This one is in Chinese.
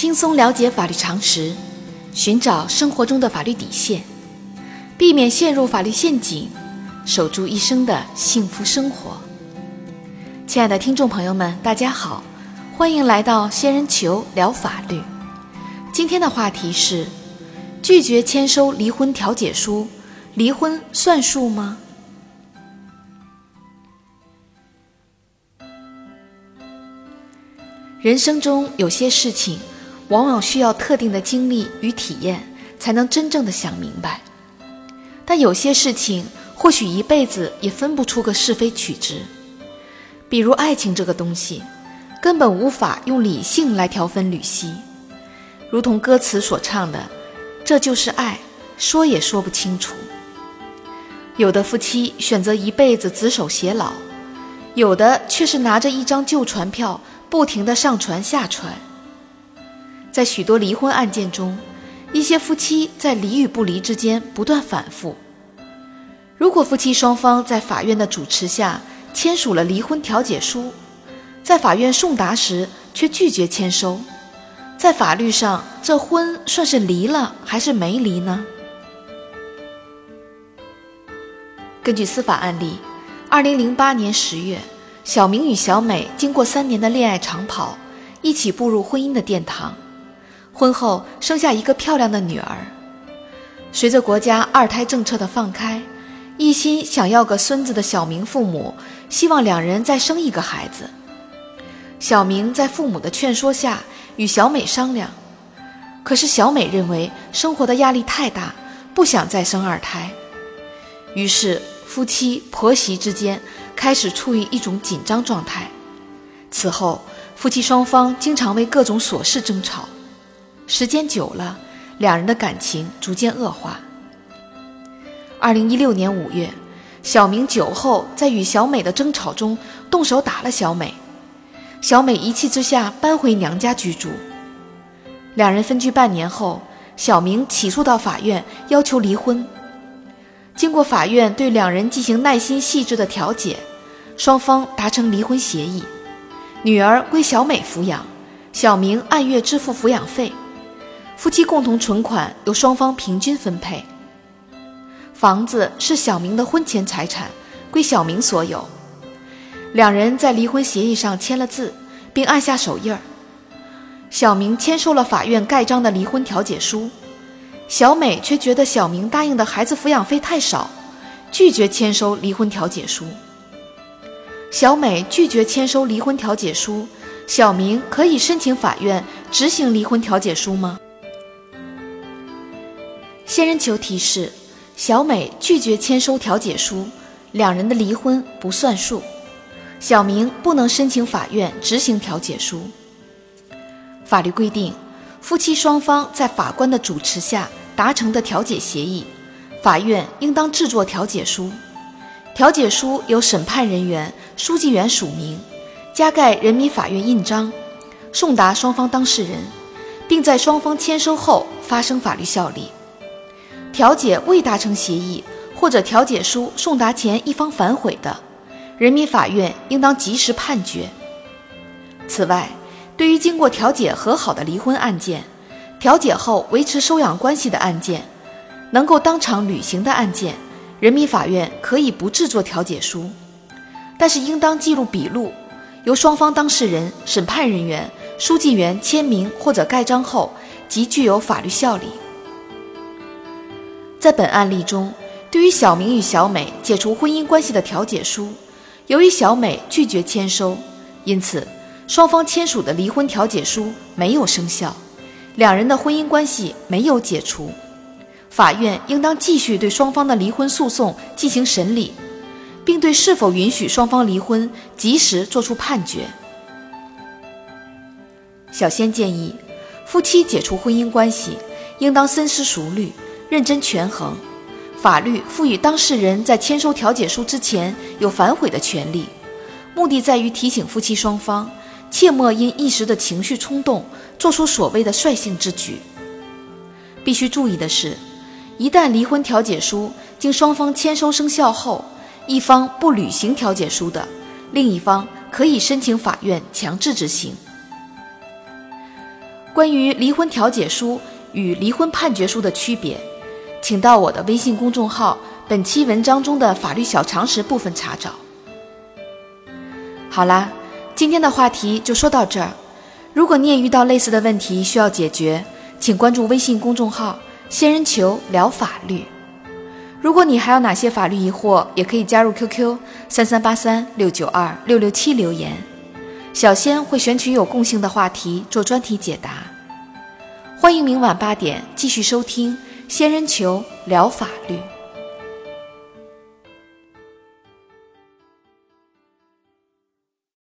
轻松了解法律常识，寻找生活中的法律底线，避免陷入法律陷阱，守住一生的幸福生活。亲爱的听众朋友们，大家好，欢迎来到仙人球聊法律。今天的话题是：拒绝签收离婚调解书，离婚算数吗？人生中有些事情，往往需要特定的经历与体验，才能真正的想明白。但有些事情，或许一辈子也分不出个是非曲直。比如爱情这个东西，根本无法用理性来调分缕析。如同歌词所唱的：“这就是爱，说也说不清楚。”有的夫妻选择一辈子执手偕老，有的却是拿着一张旧船票。不停地上船下船，在许多离婚案件中，一些夫妻在离与不离之间不断反复。如果夫妻双方在法院的主持下签署了离婚调解书，在法院送达时却拒绝签收，在法律上这婚算是离了还是没离呢？根据司法案例，二零零八年十月。小明与小美经过三年的恋爱长跑，一起步入婚姻的殿堂。婚后生下一个漂亮的女儿。随着国家二胎政策的放开，一心想要个孙子的小明父母希望两人再生一个孩子。小明在父母的劝说下与小美商量，可是小美认为生活的压力太大，不想再生二胎。于是夫妻婆媳之间。开始处于一种紧张状态。此后，夫妻双方经常为各种琐事争吵，时间久了，两人的感情逐渐恶化。二零一六年五月，小明酒后在与小美的争吵中动手打了小美，小美一气之下搬回娘家居住。两人分居半年后，小明起诉到法院，要求离婚。经过法院对两人进行耐心细致的调解。双方达成离婚协议，女儿归小美抚养，小明按月支付抚养费，夫妻共同存款由双方平均分配。房子是小明的婚前财产，归小明所有。两人在离婚协议上签了字，并按下手印儿。小明签收了法院盖章的离婚调解书，小美却觉得小明答应的孩子抚养费太少，拒绝签收离婚调解书。小美拒绝签收离婚调解书，小明可以申请法院执行离婚调解书吗？仙人球提示：小美拒绝签收调解书，两人的离婚不算数，小明不能申请法院执行调解书。法律规定，夫妻双方在法官的主持下达成的调解协议，法院应当制作调解书。调解书由审判人员、书记员署名，加盖人民法院印章，送达双方当事人，并在双方签收后发生法律效力。调解未达成协议，或者调解书送达前一方反悔的，人民法院应当及时判决。此外，对于经过调解和好的离婚案件，调解后维持收养关系的案件，能够当场履行的案件。人民法院可以不制作调解书，但是应当记录笔录，由双方当事人、审判人员、书记员签名或者盖章后，即具有法律效力。在本案例中，对于小明与小美解除婚姻关系的调解书，由于小美拒绝签收，因此双方签署的离婚调解书没有生效，两人的婚姻关系没有解除。法院应当继续对双方的离婚诉讼进行审理，并对是否允许双方离婚及时作出判决。小仙建议，夫妻解除婚姻关系，应当深思熟虑、认真权衡。法律赋予当事人在签收调解书之前有反悔的权利，目的在于提醒夫妻双方，切莫因一时的情绪冲动做出所谓的率性之举。必须注意的是。一旦离婚调解书经双方签收生效后，一方不履行调解书的，另一方可以申请法院强制执行。关于离婚调解书与离婚判决书的区别，请到我的微信公众号本期文章中的法律小常识部分查找。好啦，今天的话题就说到这儿。如果你也遇到类似的问题需要解决，请关注微信公众号“仙人球聊法律”。如果你还有哪些法律疑惑，也可以加入 QQ 三三八三六九二六六七留言，小仙会选取有共性的话题做专题解答。欢迎明晚八点继续收听《仙人球聊法律》。